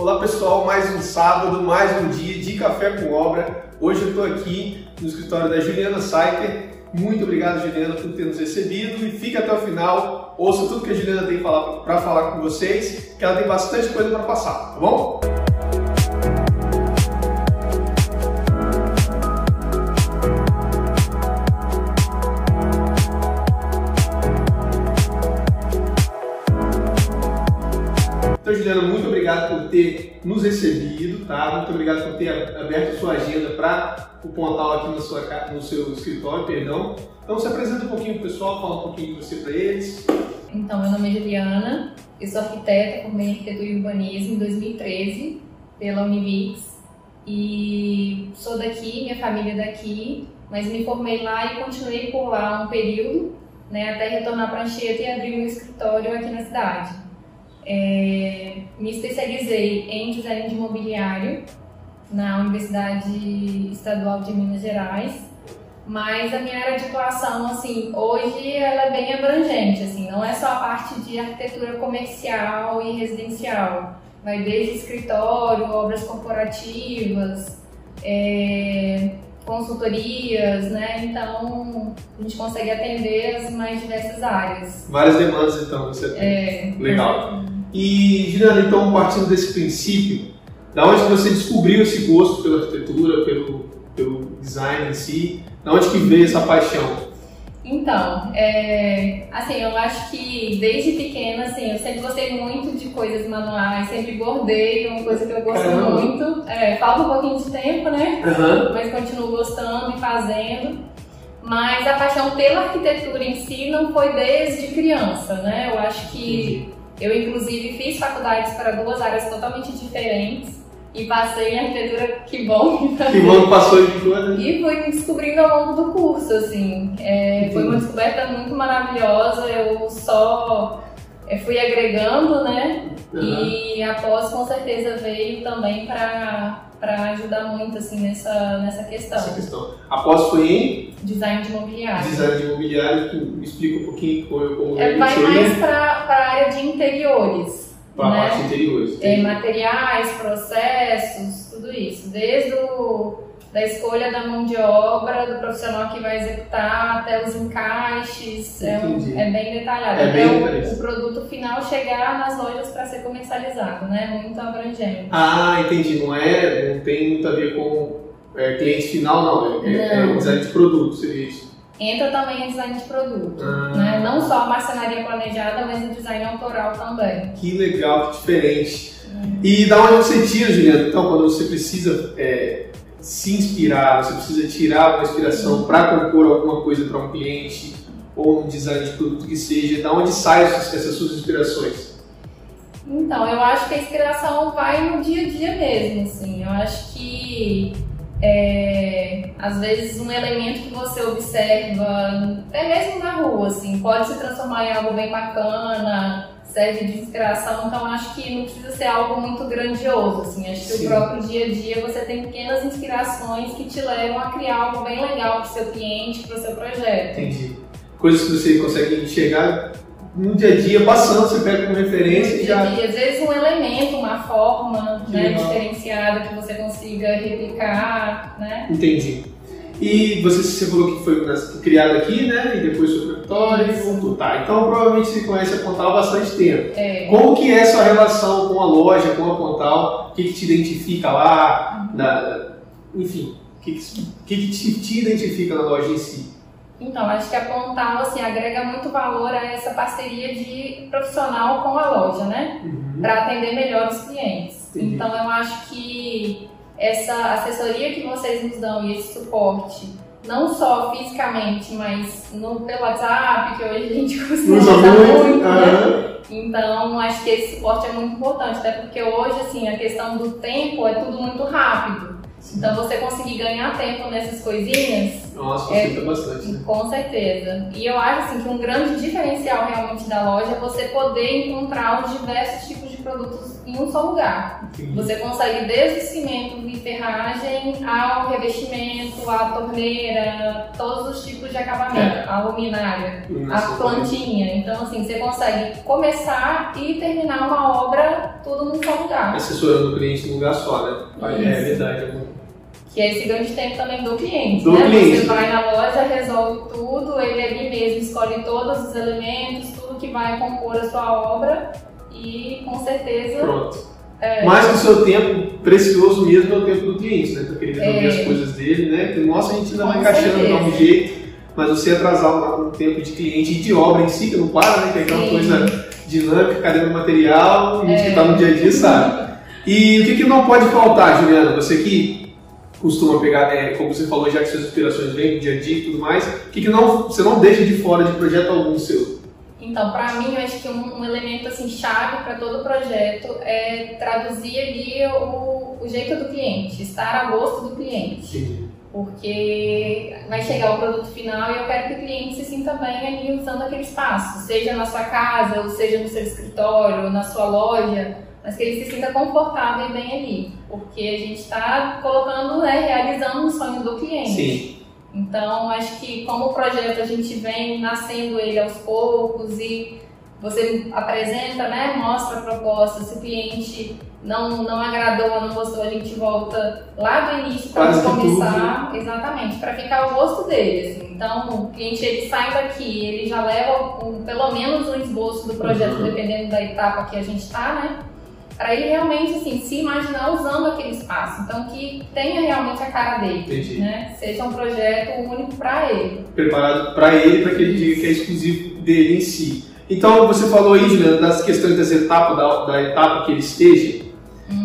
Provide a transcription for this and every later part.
Olá pessoal, mais um sábado, mais um dia de café com obra. Hoje eu estou aqui no escritório da Juliana Saiter. Muito obrigado, Juliana, por ter nos recebido e fica até o final. Ouça tudo que a Juliana tem para falar com vocês, que ela tem bastante coisa para passar, tá bom? Então, Juliana, obrigado por ter nos recebido, tá? Muito obrigado por ter aberto sua agenda para o Pontal aqui no, sua, no seu escritório, perdão. Então, se apresenta um pouquinho para o pessoal, fala um pouquinho de você para eles. Então, meu nome é Juliana, eu sou arquiteta, formei em arquitetura e urbanismo em 2013 pela Univix e sou daqui, minha família é daqui, mas me formei lá e continuei por lá um período, né, até retornar para Anchieta e abrir um escritório aqui na cidade. É, me especializei em design de imobiliário na Universidade Estadual de Minas Gerais, mas a minha área de atuação, assim, hoje ela é bem abrangente, assim, não é só a parte de arquitetura comercial e residencial, vai desde escritório, obras corporativas, é, consultorias, né? Então a gente consegue atender as mais diversas áreas. Várias demandas, então, você tem. É, Legal. E, Juliana, então, partindo desse princípio, da onde você descobriu esse gosto pela arquitetura, pelo, pelo design em si? Da onde que veio essa paixão? Então, é, assim, eu acho que desde pequena, assim, eu sempre gostei muito de coisas manuais, sempre bordei, uma coisa que eu gosto Caramba. muito. É, falta um pouquinho de tempo, né? Uhum. Mas continuo gostando e fazendo. Mas a paixão pela arquitetura em si não foi desde criança, né? Eu acho que eu, inclusive, fiz faculdades para duas áreas totalmente diferentes e passei em arquitetura, que bom. Que bom que passou de coisa. E fui me descobrindo ao longo do curso, assim. É, foi uma descoberta muito maravilhosa, eu só fui agregando, né? Uhum. E após, com certeza, veio também para ajudar muito, assim, nessa, nessa questão. Essa questão. Após foi em Design de imobiliário. design de imobiliário, que me explica um pouquinho como, como É, vai mais para a área de interiores, para a né? parte interiores. É, materiais, processos, tudo isso. Desde o, da escolha da mão de obra, do profissional que vai executar, até os encaixes. É, um- é bem detalhado. É até bem o- detalhado. o, produto final chegar nas lojas para ser comercializado, né? Muito abrangente. Ah, entendi. Não é, não tem muito a ver com é, cliente final, não. É, é- é Não. design de produto, seria isso. Entra também em design de produto. Ah. Né? Não só a marcenaria planejada, mas o design autoral também. Que legal, que diferente. E da onde você tira, Juliana? Então, quando você precisa é, se inspirar, você precisa tirar uma inspiração para compor alguma coisa para um cliente ou um design de produto que seja, da onde saem essas, suas inspirações? Então, eu acho que a inspiração vai no dia a dia mesmo, assim. Eu acho que é, às vezes um elemento que você observa, até mesmo na rua, assim, pode se transformar em algo bem bacana, serve de inspiração. Então, acho que não precisa ser algo muito grandioso, assim. Acho que Sim. o próprio dia a dia você tem pequenas inspirações que te levam a criar algo bem legal para o seu cliente, para o seu projeto. Entendi. Coisas que você consegue enxergar no dia a dia, passando, você pega como referência e dia já. dia. Às vezes um elemento, uma forma né, diferenciada que você consiga replicar, né? Entendi. E você, você falou que foi criado aqui, né? E depois foi para Vitória e voltou. Tá, então provavelmente você conhece a Pontal há bastante tempo. É, Como que é a sua relação com a loja, com a Pontal? O que, que te identifica lá? Na- enfim, o que, que que te, te identifica na loja em si? Então, acho que a Pontal assim, agrega muito valor a essa parceria de profissional com a loja, né? Uhum. Para atender melhor os clientes. Entendi. Então, eu acho que essa assessoria que vocês nos dão e esse suporte, não só fisicamente, mas no, pelo WhatsApp, que hoje a gente costuma usar muito. né? aham. Então, acho que esse suporte é muito importante, até porque hoje, assim, a questão do tempo é tudo muito rápido. Então, você conseguir ganhar tempo nessas coisinhas, Nossa, É. facilita bastante. né? com certeza. E eu acho, assim, que um grande diferencial realmente da loja é você poder encontrar os diversos tipos de produtos em um só lugar. Entendi. Você consegue desde cimento e ferragem ao revestimento, à torneira, todos os tipos de acabamento, a luminária, a plantinha. Então, assim, você consegue começar e terminar uma obra tudo num só lugar. Assessorando o cliente num lugar só, né? É, é Isso. verdade. é bom. Que é esse grande tempo também do cliente. Do né? cliente. Você vai na loja, resolve tudo, ele ali mesmo escolhe todos os elementos, tudo que vai compor a sua obra e com certeza. Pronto. É. Mas o seu tempo precioso mesmo é o tempo do cliente, né? Ele resolver É. as coisas dele, né? Que, nossa, a gente ainda vai encaixando de certeza. um jeito, mas você atrasar um, um tempo de cliente e de obra em si, que não para, né? Que é aquela Sim. coisa dinâmica, cadê meu material? A gente que tá no dia a dia sabe. E o que, que não pode faltar, Juliana? Você que costuma pegar, é, como você falou, já que suas inspirações vêm do dia a dia e tudo mais, o que, que não, você não deixa de fora de projeto algum seu? Então, para mim, eu acho que um, um elemento assim chave para todo projeto é traduzir ali o, o jeito do cliente, estar a gosto do cliente. Porque vai chegar o produto final e eu quero que o cliente se sinta bem ali usando aquele espaço, seja na sua casa, ou seja no seu escritório, ou na sua loja, mas que ele se sinta confortável e bem ali. Porque a gente está colocando, né, realizando o sonho do cliente. Sim. Então, acho que como projeto a gente vem nascendo ele aos poucos e você apresenta, né, mostra a proposta, se o cliente não, não agradou ou não gostou, a gente volta lá do início para começar, exatamente, para ficar ao gosto dele. assim. Então, o cliente ele sai daqui, ele já leva um- pelo menos um esboço do projeto, Uhum. dependendo da etapa que a gente está, né? Para ele realmente assim, se imaginar usando aquele espaço. Então, que tenha realmente a cara dele Entendi. né? Seja um projeto único para ele. preparado para ele, para que ele diga que é exclusivo dele em si. Então, você falou aí, Juliana, das questões das etapas, da, da etapa que ele esteja.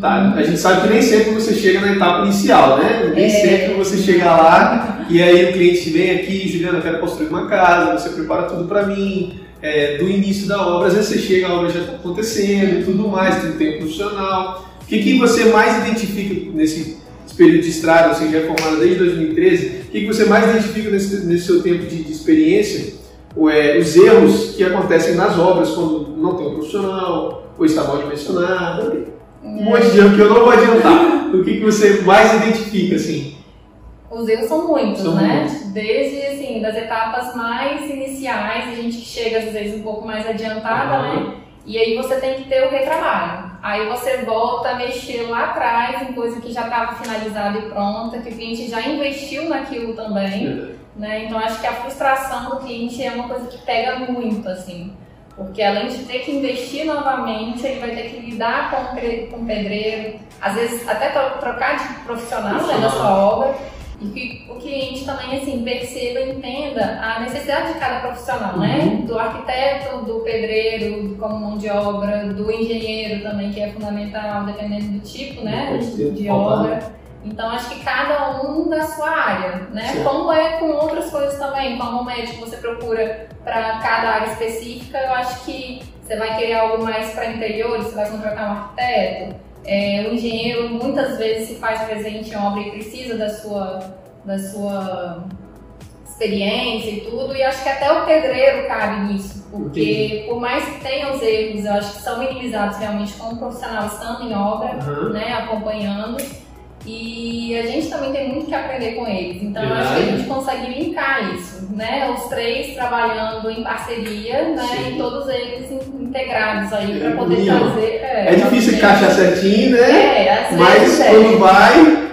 Tá? A gente sabe que nem sempre você chega na etapa inicial, né? Nem É. sempre você chega lá e aí o cliente vem aqui, Juliana, eu quero construir uma casa, você prepara tudo para mim, é, do início da obra, às vezes você chega, a obra já está acontecendo e tudo mais, tem um tempo profissional. O que, que você mais identifica nesse esse período de estrada, você já é formada desde 2013, o que, que você mais identifica nesse, nesse seu tempo de, de experiência? Ou, é, os erros que acontecem nas obras quando não tem um profissional, ou está mal dimensionado, um monte de erro que eu não vou adiantar. O que, que você mais identifica, assim? Os erros são muitos, São né? muitos. Desde assim, das etapas mais iniciais, a gente chega às vezes um pouco mais adiantada, Aham. né? E aí você tem que ter o retrabalho. Aí você volta a mexer lá atrás em coisa que já estava finalizada e pronta, que o cliente já investiu naquilo também. né? Então acho que a frustração do cliente é uma coisa que pega muito, assim. Porque além de ter que investir novamente, ele vai ter que lidar com o pedreiro, às vezes até tro- trocar de profissional né, da sua obra, e que o cliente também assim, perceba entenda a necessidade de cada profissional, né? Do arquiteto, do pedreiro, como mão de obra, do engenheiro também, que é fundamental, dependendo do tipo né, de obra. Então acho que cada um da sua área, né? Como é com outras coisas também, como médico você procura para cada área específica, eu acho que você vai querer algo mais para interiores, você vai contratar um arquiteto. É, o engenheiro muitas vezes se faz presente em obra e precisa da sua, da sua experiência e tudo, e acho que até o pedreiro cabe nisso, porque por mais que tenha os erros, eu acho que são minimizados realmente com o profissional estando em obra, Aham. né, acompanhando. E a gente também tem muito que aprender com eles. Então eu acho que a Verdade. gente consegue linkar isso, né? Os três trabalhando em parceria, né? Sim. E todos eles in- integrados aí É, para poder união. fazer. É difícil fazer- encaixar certinho, né? É, às Mas é. quando vai,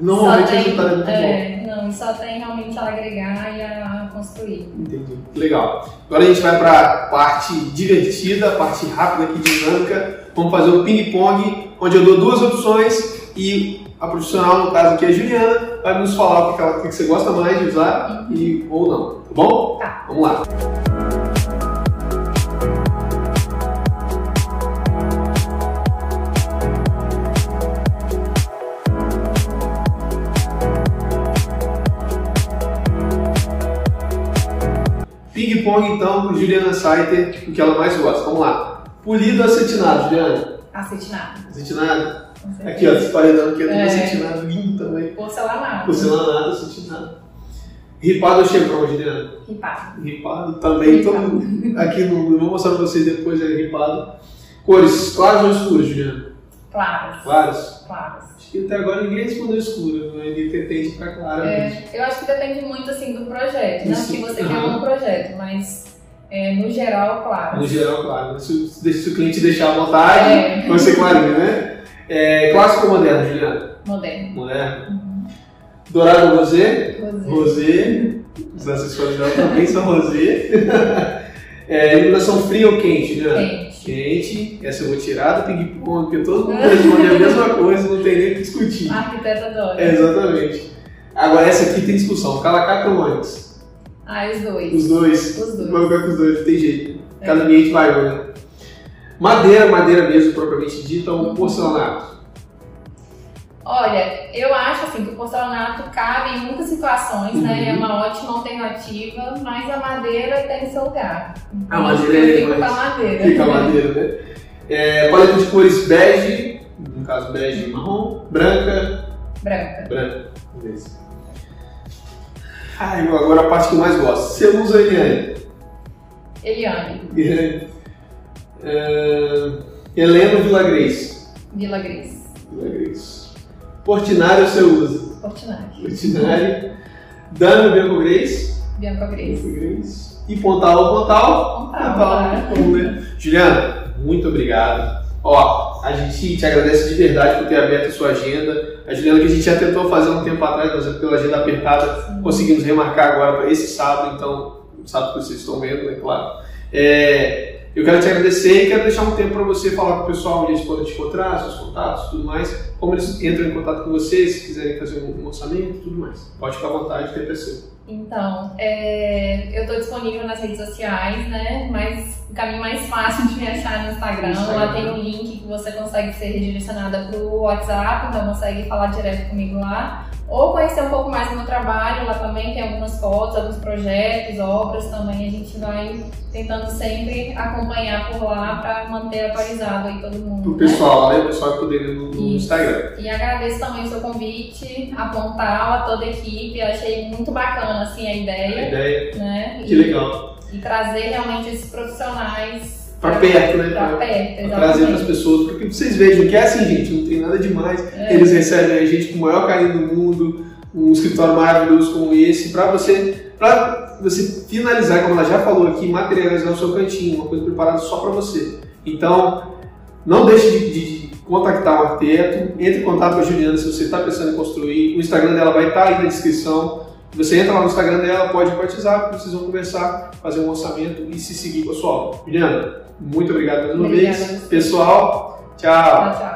normalmente Só o resultado é muito tem, bom. é, não, só tem realmente a agregar e a construir. Entendi. Legal. Agora a gente vai para a parte divertida, a parte rápida aqui, dinâmica. Vamos fazer o ping-pong, onde eu dou duas opções e a profissional, no caso aqui a Juliana, vai nos falar o que, ela- o que você gosta mais de usar e, ou não. Tá bom? Tá. Vamos lá. Ping-pong, então, com Juliana Saiter, o que ela mais gosta. Vamos lá. Polido ou acetinado, Juliana? Acetinado. Acetinado? Aqui, ó, esse paredão aqui é tudo É. acetinado, lindo também. Porcelanato. Porcelanato, acetinado. Ripado ou chevron, Juliana? Ripado. Ripado também. Ripado. Todo, aqui no, eu vou mostrar pra vocês depois, é ripado. Cores, claras ou escuras, Juliana? Claras. Claras? Claras. Acho que até agora ninguém respondeu escura, né? ninguém tende pra clara. É, eu acho que depende muito assim do projeto, né? Isso. que você quer no projeto, mas É, no geral, claro. No geral, claro. Se, se o cliente deixar à vontade, É. você clarinha, né? É, clássico ou moderno, Juliana? Moderno. Moderno. Dourado ou rosé? Rosé. Rosé. Os acessórios dela também são rosé. É, iluminação fria ou quente, Juliana? Quente. Quente. Essa eu vou tirar do ping-pong, porque todo mundo responde a mesma coisa, não tem nem o que discutir. Arquiteta adora. É, exatamente. Agora, essa aqui tem discussão. Calacata ou antes? Ah, os dois. Os dois. Os dois. Vai ficar com os dois, não tem jeito. É. Cada ambiente vai, né? Madeira, madeira mesmo, propriamente dita, ou porcelanato? Olha, eu acho assim que o porcelanato cabe em muitas situações, né? Uhum. É uma ótima alternativa, mas a madeira tem seu lugar. A madeira é mais- madeira. Fica a madeira, né? É, paleta de cores bege, no caso bege e marrom, branca, Branca. branca. Beleza. Ai, agora a parte que eu mais gosto. Você usa, Eliane? Eliane, É, Helena Vila Grace. Vila Gris. Vila Grace. Portinário você usa? Fortinari. Portinário. Dano Bianco Grace. Bianco Grace. E Pontal ou Pontal? Pontal, Pontal. Bom, né? Juliana, muito obrigado. Ó, a gente te agradece de verdade por ter aberto a sua agenda. A Juliana que a gente já tentou fazer um tempo atrás, mas pela agenda apertada, conseguimos remarcar agora para esse sábado, então, sábado que vocês estão vendo, é claro. É, eu quero te agradecer e quero deixar um tempo para você falar com o pessoal onde eles podem te encontrar, seus contatos, tudo mais, como eles entram em contato com você, se quiserem fazer um orçamento, tudo mais. Pode ficar à vontade, que é seu. Então, é, eu estou disponível nas redes sociais, né? Mas o caminho mais fácil de me achar no Instagram. Instagram. Lá tem um link que você consegue ser redirecionada para o WhatsApp, então consegue falar direto comigo lá. Ou conhecer um pouco mais do meu trabalho, lá também tem algumas fotos, alguns projetos, obras também. A gente vai tentando sempre acompanhar por lá para manter atualizado aí todo mundo. Pro né? pessoal, né? O pessoal que puder ir no, no Isso. Instagram. E agradeço também o seu convite, a Pontal, a toda a equipe. Eu achei muito bacana assim a A ideia, ideia, né? que E- legal. e trazer realmente esses profissionais Pra perto, né? Pra perto, Pra trazer para as exatamente. pessoas, porque vocês vejam que é assim, gente, não tem nada demais. É. Eles recebem a gente com o maior carinho do mundo, um escritório maravilhoso como esse, para você, para você finalizar, como ela já falou aqui, materializar o seu cantinho, uma coisa preparada só para você. Então, não deixe de, de- de contactar o arquiteto, entre em contato com a Juliana se você está pensando em construir. O Instagram dela vai estar aí na descrição. Você entra lá no Instagram dela, pode WhatsApp, vocês vão conversar, fazer um orçamento e se seguir com a sua obra. Juliana, muito obrigado mais uma Obrigada vez. Pessoal, tchau. Tchau, tchau.